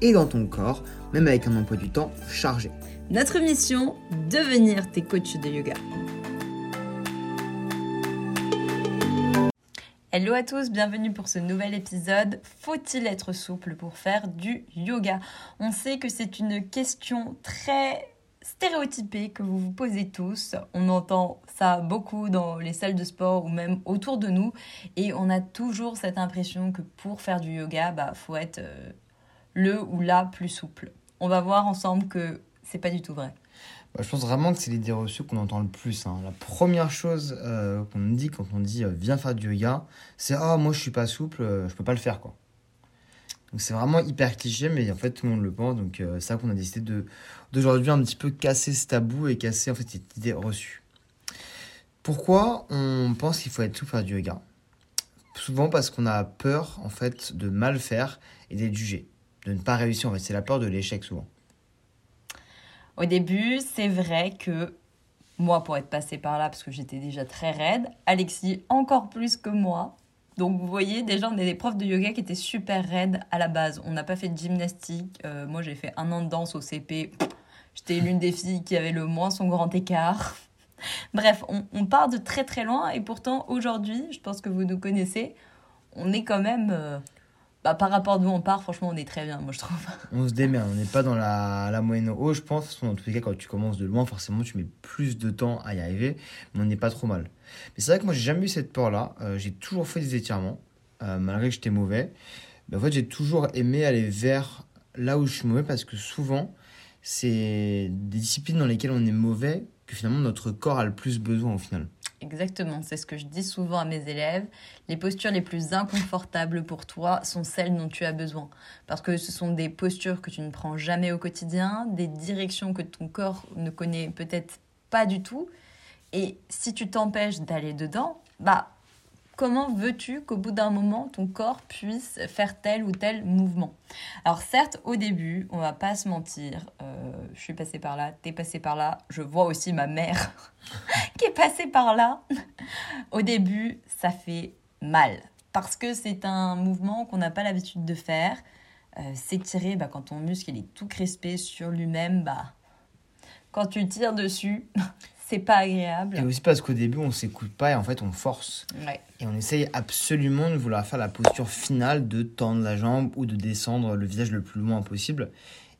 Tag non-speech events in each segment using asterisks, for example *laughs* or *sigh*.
et dans ton corps, même avec un emploi du temps chargé. Notre mission, devenir tes coachs de yoga. Hello à tous, bienvenue pour ce nouvel épisode. Faut-il être souple pour faire du yoga? On sait que c'est une question très stéréotypée que vous vous posez tous. On entend ça beaucoup dans les salles de sport ou même autour de nous et on a toujours cette impression que pour faire du yoga, bah faut être euh, le ou la plus souple. On va voir ensemble que c'est pas du tout vrai. Bah, je pense vraiment que c'est l'idée reçue qu'on entend le plus. hein. La première chose euh, qu'on nous dit quand on dit euh, viens faire du yoga, c'est ah moi je suis pas souple, euh, je peux pas le faire quoi. Donc c'est vraiment hyper cliché, mais en fait tout le monde le pense. Donc euh, c'est ça qu'on a décidé de d'aujourd'hui un petit peu casser ce tabou et casser en fait cette idée reçue. Pourquoi on pense qu'il faut être souple faire du yoga? Souvent parce qu'on a peur en fait de mal faire et d'être jugé, de ne pas réussir. En c'est la peur de l'échec souvent. Au début, c'est vrai que moi, pour être passée par là, parce que j'étais déjà très raide, Alexis encore plus que moi. Donc vous voyez, déjà, on est des profs de yoga qui étaient super raides à la base. On n'a pas fait de gymnastique. Euh, moi, j'ai fait un an de danse au CP. J'étais l'une des filles qui avait le moins son grand écart. *laughs* Bref, on, on part de très très loin et pourtant aujourd'hui, je pense que vous nous connaissez, on est quand même, euh, bah, par rapport d'où on part, franchement, on est très bien, moi je trouve. *laughs* On se démerde, on n'est pas dans la, la moyenne haut, je pense. En tous les cas, quand tu commences de loin, forcément, tu mets plus de temps à y arriver, mais on n'est pas trop mal. Mais c'est vrai que moi, j'ai jamais eu cette peur-là. Euh, j'ai toujours fait des étirements, euh, malgré que j'étais mauvais. Mais en fait, j'ai toujours aimé aller vers là où je suis mauvais parce que souvent, c'est des disciplines dans lesquelles on est mauvais que finalement notre corps a le plus besoin au final. Exactement, c'est ce que je dis souvent à mes élèves. Les postures les plus inconfortables pour toi sont celles dont tu as besoin. Parce que ce sont des postures que tu ne prends jamais au quotidien, des directions que ton corps ne connaît peut-être pas du tout. Et si tu t'empêches d'aller dedans, bah comment veux-tu qu'au bout d'un moment ton corps puisse faire tel ou tel mouvement? Alors certes, au début, on va pas se mentir, euh, je suis passée par là, t'es passée par là, je vois aussi ma mère *laughs* qui est passée par là. Au début, ça fait mal parce que c'est un mouvement qu'on n'a pas l'habitude de faire. Euh, S'étirer, bah, quand ton muscle il est tout crispé sur lui-même, bah, quand tu tires dessus, *laughs* c'est pas agréable. Et aussi parce qu'au début, on s'écoute pas et en fait, on force. Ouais. Et on essaye absolument de vouloir faire la posture finale de tendre la jambe ou de descendre le visage le plus loin possible.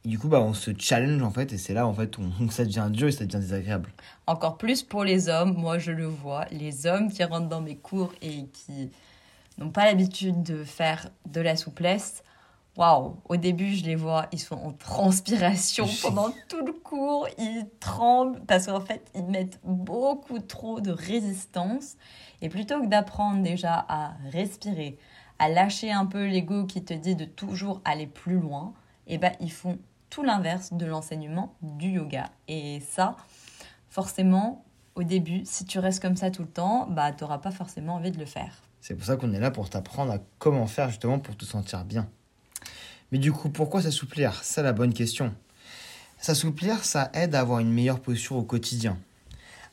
Et du coup, bah, on se challenge en fait, et c'est là en fait où *laughs* ça devient dur et ça devient désagréable. Encore plus pour les hommes, moi je le vois, les hommes qui rentrent dans mes cours et qui n'ont pas l'habitude de faire de la souplesse. Waouh, au début je les vois, ils sont en transpiration pendant tout le cours, ils tremblent parce qu'en fait ils mettent beaucoup trop de résistance. Et plutôt que d'apprendre déjà à respirer, à lâcher un peu l'ego qui te dit de toujours aller plus loin, et ben ils font tout l'inverse de l'enseignement du yoga. Et ça, forcément, au début, si tu restes comme ça tout le temps, bah, tu n'auras pas forcément envie de le faire. C'est pour ça qu'on est là pour t'apprendre à comment faire justement pour te sentir bien. Mais du coup, pourquoi s'assouplir? C'est la bonne question. S'assouplir, ça aide à avoir une meilleure posture au quotidien.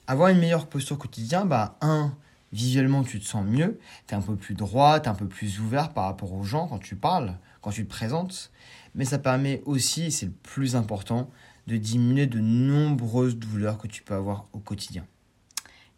Avoir une meilleure posture au quotidien, bah, un, visuellement, tu te sens mieux, tu es un peu plus droit, tu es un peu plus ouvert par rapport aux gens quand tu parles, quand tu te présentes. Mais ça permet aussi, et c'est le plus important, de diminuer de nombreuses douleurs que tu peux avoir au quotidien.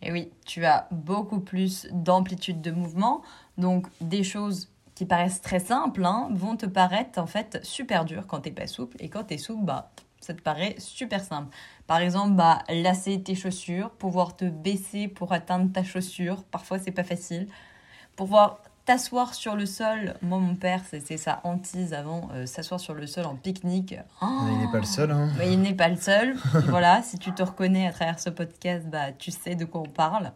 Et oui, tu as beaucoup plus d'amplitude de mouvement, donc des choses qui paraissent très simples hein, vont te paraître en fait super dures quand t'es pas souple, et quand t'es souple, bah ça te paraît super simple. Par exemple, bah, lasser tes chaussures, pouvoir te baisser pour atteindre ta chaussure, parfois c'est pas facile. Pouvoir t'asseoir sur le sol, moi mon père c'était sa hantise avant, euh, s'asseoir sur le sol en pique-nique. Oh Mais il n'est pas le seul. Hein. mais il n'est pas le seul. *laughs* voilà, si tu te reconnais à travers ce podcast, bah, tu sais de quoi on parle.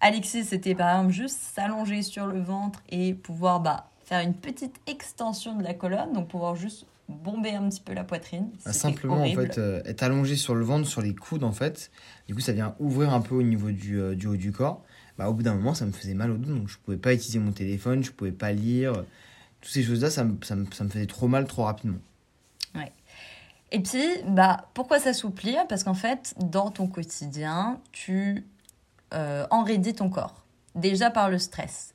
Alexis, c'était par exemple juste s'allonger sur le ventre et pouvoir bah, faire une petite extension de la colonne, donc pouvoir juste bomber un petit peu la poitrine. Bah, C'était simplement, horrible. en fait, euh, être allongé sur le ventre, sur les coudes, en fait. Du coup, ça vient ouvrir un peu au niveau du, euh, du haut du corps. Bah, au bout d'un moment, ça me faisait mal au dos, donc je pouvais pas utiliser mon téléphone, je pouvais pas lire. Toutes ces choses-là, ça me, ça, me, ça me faisait trop mal trop rapidement. Et puis, bah, pourquoi s'assouplir? Parce qu'en fait, dans ton quotidien, tu euh, ton corps. Déjà par le stress.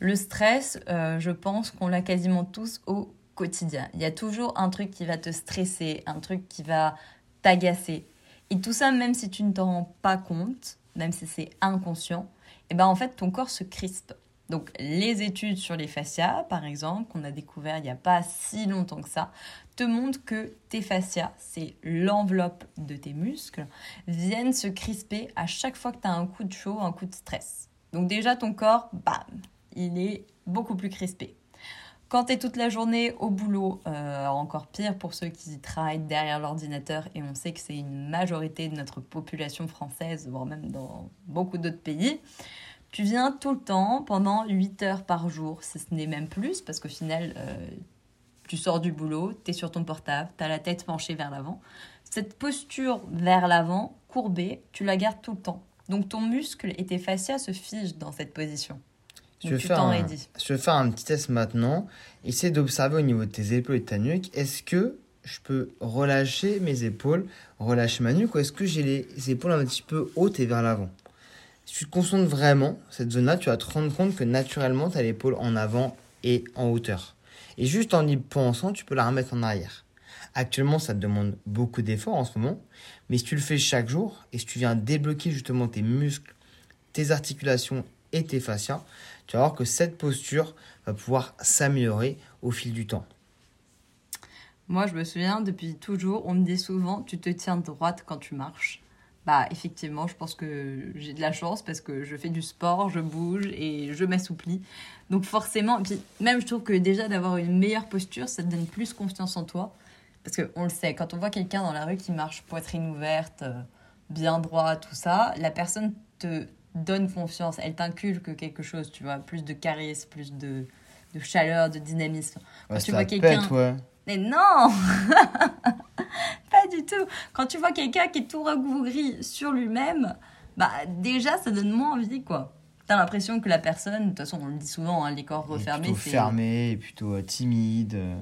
Le stress, euh, je pense qu'on l'a quasiment tous au quotidien. Il y a toujours un truc qui va te stresser, un truc qui va t'agacer. Et tout ça, même si tu ne t'en rends pas compte, même si c'est inconscient, et ben en fait, ton corps se crispe. Donc, les études sur les fascias, par exemple, qu'on a découvert il n'y a pas si longtemps que ça, te montrent que tes fascias, c'est l'enveloppe de tes muscles, viennent se crisper à chaque fois que tu as un coup de chaud, un coup de stress. Donc déjà, ton corps, bam, il est beaucoup plus crispé. Quand tu es toute la journée au boulot, euh, encore pire pour ceux qui travaillent derrière l'ordinateur, et on sait que c'est une majorité de notre population française, voire même dans beaucoup d'autres pays, tu viens tout le temps, pendant 8 heures par jour, si ce n'est même plus, parce qu'au final, euh, tu sors du boulot, tu es sur ton portable, tu as la tête penchée vers l'avant. Cette posture vers l'avant, courbée, tu la gardes tout le temps. Donc ton muscle et tes fascias se figent dans cette position. Je vais, faire un, je vais faire un petit test maintenant. Essaye d'observer au niveau de tes épaules et de ta nuque. Est-ce que je peux relâcher mes épaules, relâcher ma nuque, ou est-ce que j'ai les épaules un petit peu hautes et vers l'avant? Si tu te concentres vraiment, cette zone-là, tu vas te rendre compte que naturellement, tu as l'épaule en avant et en hauteur. Et juste en y pensant, tu peux la remettre en arrière. Actuellement, ça te demande beaucoup d'efforts en ce moment, mais si tu le fais chaque jour et si tu viens débloquer justement tes muscles, tes articulations et tes fascias, tu vas voir que cette posture va pouvoir s'améliorer au fil du temps. Moi, je me souviens, depuis toujours, on me dit souvent, tu te tiens droite quand tu marches. Bah, effectivement, je pense que j'ai de la chance parce que je fais du sport, je bouge et je m'assouplis. Donc forcément, et puis même je trouve que déjà d'avoir une meilleure posture, ça te donne plus confiance en toi. Parce qu'on le sait, quand on voit quelqu'un dans la rue qui marche poitrine ouverte, euh, bien droit, tout ça, la personne te donne confiance, elle t'inculque quelque chose, tu vois, plus de charisme, plus de, de chaleur, de dynamisme. Quand Ouais, tu vois quelqu'un- ouais. Mais non *laughs* tout. Quand tu vois quelqu'un qui est tout rabougri sur lui-même, bah déjà ça donne moins envie quoi. T'as l'impression que la personne, de toute façon on le dit souvent, hein, les corps refermés, plutôt c'est fermé, et plutôt euh, timide. euh.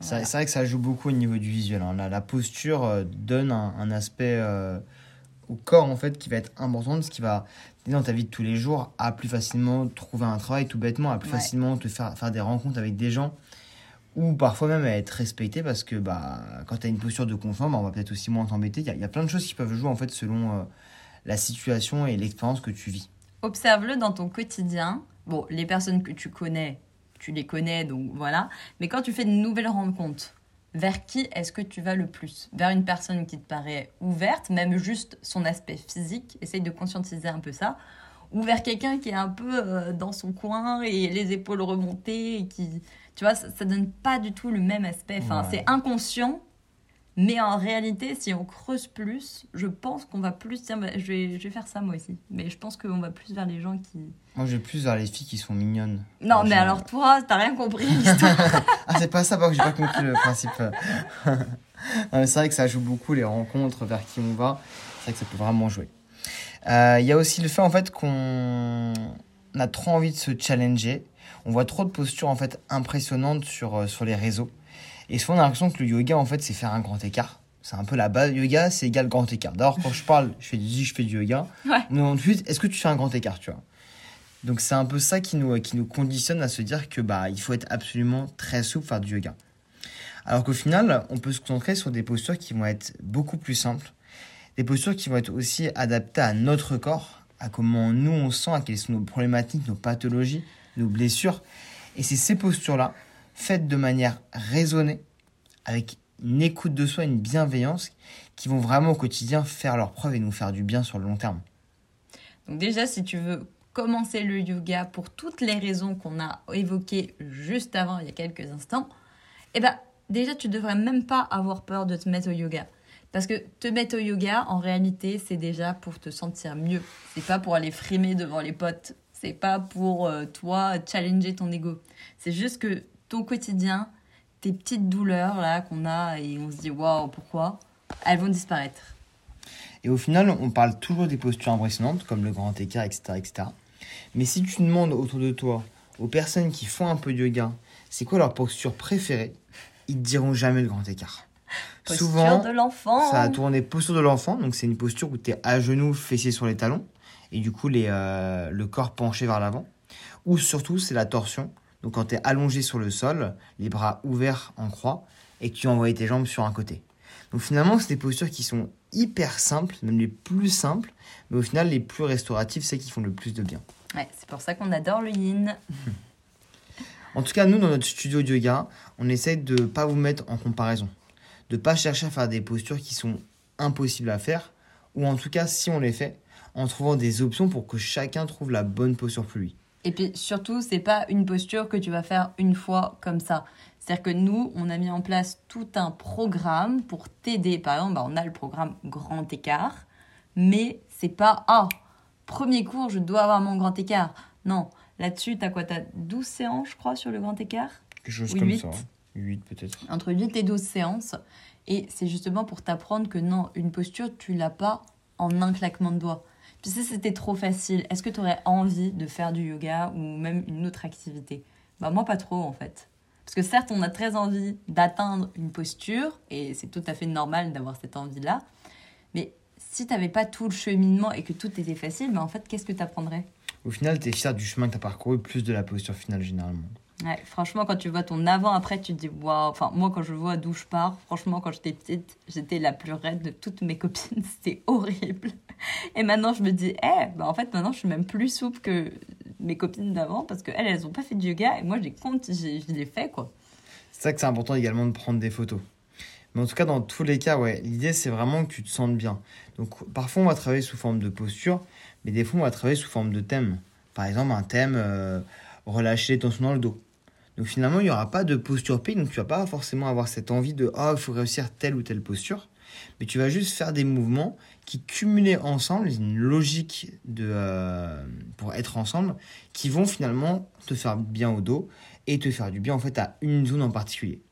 C'est Voilà. c'est vrai que ça joue beaucoup au niveau du visuel. hein. La, la posture euh, donne un, un aspect euh, au corps en fait qui va être important, ce qui va dans ta vie de tous les jours à plus facilement trouver un travail tout bêtement, à plus Ouais. facilement te faire, faire des rencontres avec des gens ou parfois même à être respecté parce que bah, quand tu as une posture de confort, bah, on va peut-être aussi moins t'embêter. Il y, a- il y a plein de choses qui peuvent jouer en fait selon euh, la situation et l'expérience que tu vis. Observe-le dans ton quotidien. Bon, les personnes que tu connais, tu les connais, donc voilà. Mais quand tu fais de nouvelles rencontres, vers qui est-ce que tu vas le plus? Vers une personne qui te paraît ouverte, même juste son aspect physique, essaye de conscientiser un peu ça. Ou vers quelqu'un qui est un peu euh, dans son coin et les épaules remontées et qui... Tu vois, ça, ça donne pas du tout le même aspect. Enfin, Ouais. c'est inconscient. Mais en réalité, si on creuse plus, je pense qu'on va plus... Tiens, bah, je, vais, je vais faire ça moi aussi. Mais je pense qu'on va plus vers les gens qui... Moi, je vais plus vers les filles qui sont mignonnes. Non, mais alors toi, t'as rien compris *laughs* l'histoire. Ah, c'est pas ça, parce que j'ai pas compris le principe. *laughs* C'est vrai que ça joue beaucoup les rencontres, vers qui on va. C'est vrai que ça peut vraiment jouer. Euh, Il y a aussi le fait en fait qu'on a trop envie de se challenger. On voit trop de postures en fait impressionnantes sur, euh, sur les réseaux. Et souvent on a l'impression que le yoga en fait c'est faire un grand écart. C'est un peu la base. Yoga c'est égal grand écart. D'abord quand je parle, je fais du je fais du yoga. Ouais. Mais ensuite, est-ce que tu fais un grand écart, tu vois? Donc c'est un peu ça qui nous, qui nous conditionne à se dire que bah il faut être absolument très souple faire du yoga. Alors qu'au final, on peut se concentrer sur des postures qui vont être beaucoup plus simples, des postures qui vont être aussi adaptées à notre corps, à comment nous on sent, à quelles sont nos problématiques, nos pathologies, nos blessures. Et c'est ces postures-là, faites de manière raisonnée, avec une écoute de soi, une bienveillance, qui vont vraiment au quotidien faire leur preuve et nous faire du bien sur le long terme. Donc déjà, si tu veux commencer le yoga pour toutes les raisons qu'on a évoquées juste avant, il y a quelques instants, eh ben déjà, tu devrais même pas avoir peur de te mettre au yoga. Parce que te mettre au yoga, en réalité, c'est déjà pour te sentir mieux. C'est pas pour aller frimer devant les potes. C'est pas pour euh, toi challenger ton ego. C'est juste que ton quotidien, tes petites douleurs là qu'on a et on se dit waouh, pourquoi Elles vont disparaître. Et au final, on parle toujours des postures impressionnantes, comme le grand écart, etc., etc. Mais si tu demandes autour de toi, aux personnes qui font un peu de yoga, c'est quoi leur posture préférée, ils te diront jamais le grand écart. *laughs* Posture Souvent, de l'enfant. ça a tourné posture de l'enfant, donc c'est une posture où tu es à genoux, fessiers sur les talons, et du coup les, euh, le corps penché vers l'avant. Ou surtout, c'est la torsion, donc quand tu es allongé sur le sol, les bras ouverts en croix, et que tu envoies tes jambes sur un côté. Donc finalement, c'est des postures qui sont hyper simples, même les plus simples, mais au final, les plus restauratives, c'est qui font le plus de bien. Ouais, c'est pour ça qu'on adore le yin. *laughs* En tout cas, nous, dans notre studio de yoga, on essaie de ne pas vous mettre en comparaison. De pas chercher à faire des postures qui sont impossibles à faire, ou en tout cas, si on les fait, en trouvant des options pour que chacun trouve la bonne posture pour lui. Et puis surtout, c'est pas une posture que tu vas faire une fois comme ça. C'est-à-dire que nous, on a mis en place tout un programme pour t'aider. Par exemple, bah, on a le programme Grand Écart, mais c'est pas ah, premier cours, je dois avoir mon grand écart. Non, là-dessus, tu as quoi? Tu as 12 séances, je crois, sur le grand écart? Quelque chose comme ça. 8 peut-être. entre 8 et 12 séances. Et c'est justement pour t'apprendre que non, une posture, tu l'as pas en un claquement de doigts. Si c'était trop facile, est-ce que tu aurais envie de faire du yoga ou même une autre activité? Bah moi pas trop en fait. Parce que certes, on a très envie d'atteindre une posture, et c'est tout à fait normal d'avoir cette envie-là. Mais si tu n'avais pas tout le cheminement et que tout était facile, bah en fait, qu'est-ce que tu apprendrais Au final, tu es fier du chemin que tu as parcouru, plus de la posture finale généralement. Franchement, quand tu vois ton avant-après, tu te dis waouh. Enfin, moi, quand je vois d'où je pars, franchement, quand j'étais petite, j'étais la plus raide de toutes mes *laughs* copines. C'était horrible. Et maintenant, je me dis, eh, bah en fait, maintenant, je suis même plus souple que mes copines d'avant parce qu'elles, elles ont pas fait de yoga et moi, je les compte, je les fais, quoi. C'est ça que c'est important également de prendre des photos. Mais en tout cas, dans tous les cas, ouais, l'idée c'est vraiment que tu te sentes bien. Donc parfois on va travailler sous forme de posture, mais des fois on va travailler sous forme de thème. Par exemple, un thème euh, relâcher les tensions dans le dos. Donc finalement, il n'y aura pas de posture pays, donc tu vas pas forcément avoir cette envie de ah, il faut réussir telle ou telle posture. Mais tu vas juste faire des mouvements qui, cumulés ensemble, une logique de, euh, pour être ensemble, qui vont finalement te faire bien au dos et te faire du bien en fait à une zone en particulier.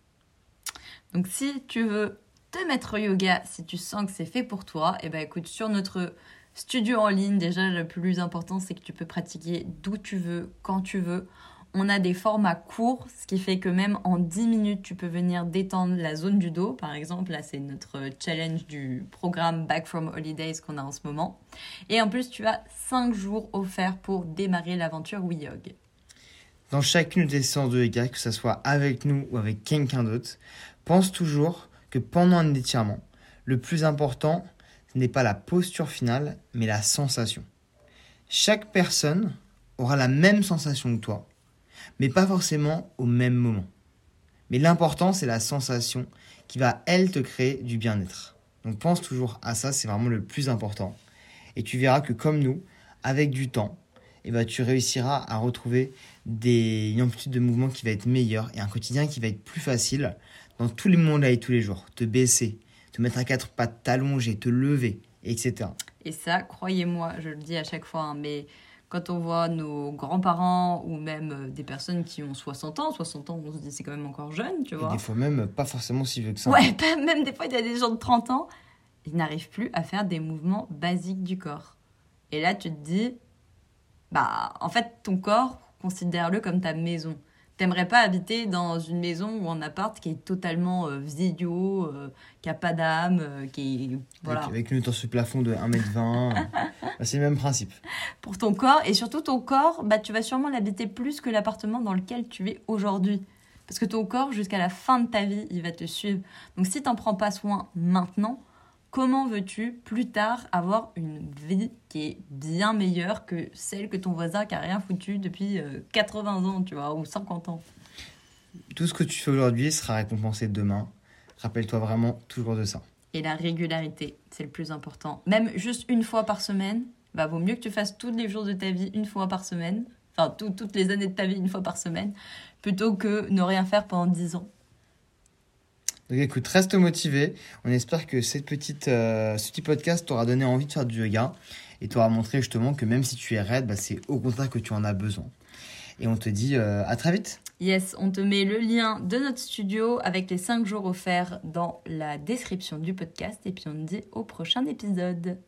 Donc, si tu veux te mettre au yoga, si tu sens que c'est fait pour toi, et ben écoute, sur notre studio en ligne, déjà, le plus important, c'est que tu peux pratiquer d'où tu veux, quand tu veux. On a des formats courts, ce qui fait que même en 10 minutes, tu peux venir détendre la zone du dos. Par exemple, là, c'est notre challenge du programme Back from Holidays qu'on a en ce moment. Et en plus, tu as 5 jours offerts pour démarrer l'aventure WeYog. Dans chacune des séances de yoga, que ce soit avec nous ou avec quelqu'un d'autre, pense toujours que pendant un étirement, le plus important, ce n'est pas la posture finale, mais la sensation. Chaque personne aura la même sensation que toi, mais pas forcément au même moment. Mais l'important, c'est la sensation qui va, elle, te créer du bien-être. Donc pense toujours à ça, c'est vraiment le plus important. Et tu verras que comme nous, avec du temps, eh ben, tu réussiras à retrouver des, une amplitude de mouvement qui va être meilleure et un quotidien qui va être plus facile dans tous les moments de la vie, tous les jours. Te baisser, te mettre à quatre pattes, t'allonger, te lever, etc. Et ça, croyez-moi, je le dis à chaque fois, hein, mais quand on voit nos grands-parents ou même euh, des personnes qui ont 60 ans, 60 ans, on se dit c'est quand même encore jeune, tu Et vois. des fois même pas forcément si vieux que ça. Ouais, *laughs* pas- même des fois, il y a des gens de 30 ans, ils n'arrivent plus à faire des mouvements basiques du corps. Et là, tu te dis, bah, en fait, ton corps, considère-le comme ta maison. T'aimerais pas habiter dans une maison ou en appart qui est totalement euh, euh, qui a pas d'âme, euh, qui est... Voilà. Avec, avec une hauteur sur plafond de 1m20. *laughs* bah, c'est le même principe. pour ton corps et surtout ton corps, bah, tu vas sûrement l'habiter plus que l'appartement dans lequel tu es aujourd'hui. Parce que ton corps, jusqu'à la fin de ta vie, il va te suivre. Donc si tu n'en prends pas soin maintenant, comment veux-tu plus tard avoir une vie qui est bien meilleure que celle que ton voisin qui a rien foutu depuis euh, 80 ans, tu vois, ou 50 ans? Tout ce que tu fais aujourd'hui sera récompensé demain. Rappelle-toi vraiment toujours de ça. Et la régularité, c'est le plus important. Même juste une fois par semaine, bah, vaut mieux que tu fasses tous les jours de ta vie une fois par semaine, enfin tout- toutes les années de ta vie une fois par semaine, plutôt que ne rien faire pendant 10 ans. Donc écoute, reste motivé. On espère que cette petite, euh, ce petit podcast t'aura donné envie de faire du yoga et t'aura montré justement que même si tu es raide, bah, c'est au contraire que tu en as besoin. Et on te dit euh, à très vite. Yes, on te met le lien de notre studio avec les 5 jours offerts dans la description du podcast et puis on te dit au prochain épisode.